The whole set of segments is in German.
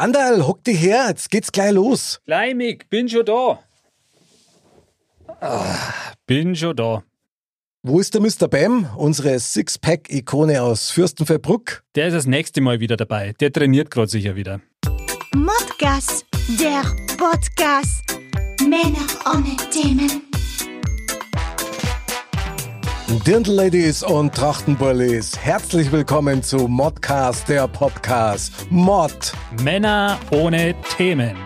Andal, hock dich her, jetzt geht's gleich los. Gleich, bin schon da. Ah, bin schon da. Wo ist der Mr. Bam, unsere Sixpack-Ikone aus Fürstenfeldbruck? Der ist das nächste Mal wieder dabei. Der trainiert gerade sicher wieder. Modcast, der Podcast. Männer ohne Themen. Dirndl-Ladies und Trachtenbullis, herzlich willkommen zu Modcast, der Podcast. Mod. Männer ohne Themen.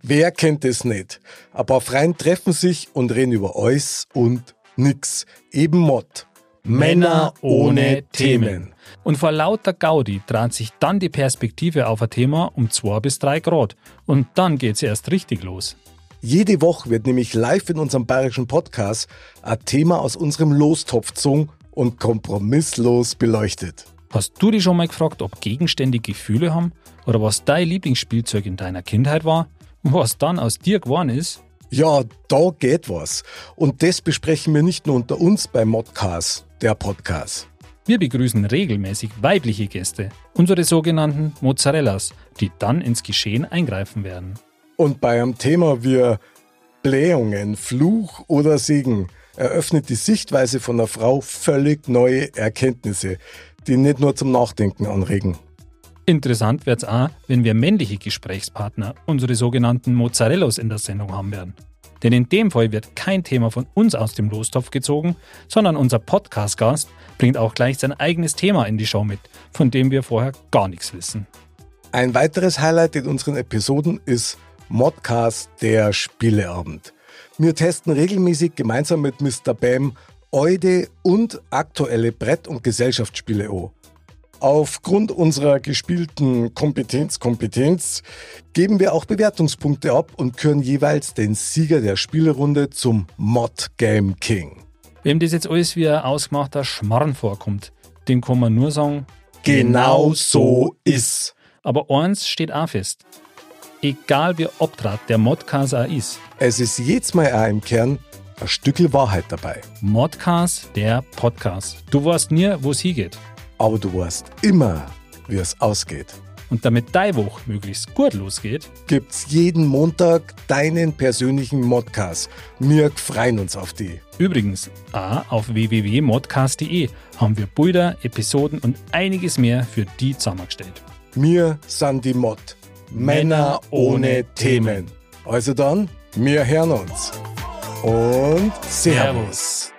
Wer kennt es nicht? Ein paar Freien treffen sich und reden über alles und nix. Eben Mod. Männer ohne Themen. Und vor lauter Gaudi dreht sich dann die Perspektive auf ein Thema um zwei bis drei Grad. Und dann geht's erst richtig los. Jede Woche wird nämlich live in unserem bayerischen Podcast ein Thema aus unserem Lostopf gezogen und kompromisslos beleuchtet. Hast du dich schon mal gefragt, ob Gegenstände Gefühle haben? Oder was dein Lieblingsspielzeug in deiner Kindheit war? Und was dann aus dir geworden ist? Ja, da geht was. Und das besprechen wir nicht nur unter uns beim Modcast, der Podcast. Wir begrüßen regelmäßig weibliche Gäste, unsere sogenannten Mozzarellas, die dann ins Geschehen eingreifen werden. Und bei einem Thema wie Blähungen, Fluch oder Segen eröffnet die Sichtweise von einer Frau völlig neue Erkenntnisse, die nicht nur zum Nachdenken anregen. Interessant wird's auch, wenn wir männliche Gesprächspartner, unsere sogenannten Mozzarellos in der Sendung haben werden. Denn in dem Fall wird kein Thema von uns aus dem Lostopf gezogen, sondern unser Podcast-Gast bringt auch gleich sein eigenes Thema in die Show mit, von dem wir vorher gar nichts wissen. Ein weiteres Highlight in unseren Episoden ist Modcast der Spieleabend. Wir testen regelmäßig gemeinsam mit Mr. Bam Eude und aktuelle Brett- und Gesellschaftsspiele an. Aufgrund unserer gespielten Kompetenz, Kompetenz geben wir auch Bewertungspunkte ab und küren jeweils den Sieger der Spielerunde zum Mod Game King. Wem das jetzt alles wie ein ausgemachter Schmarrn vorkommt, dem kann man nur sagen, Genau so ist. aber eins steht auch fest. Egal wie obtrat der Modcast auch ist, Es ist jedes Mal auch im Kern ein Stückel Wahrheit dabei. Modcast der Podcast. Du weißt nie, wo es hingeht. Aber du weißt immer, wie es ausgeht. Und damit deine Woche möglichst gut losgeht, Gibt's jeden Montag deinen persönlichen Modcast. Wir freuen uns auf die. Übrigens, auch auf www.modcast.de haben wir Bilder, Episoden und einiges mehr für die zusammengestellt. Wir sind die Mod. Männer ohne Themen. Also dann, wir hören uns. Und Servus.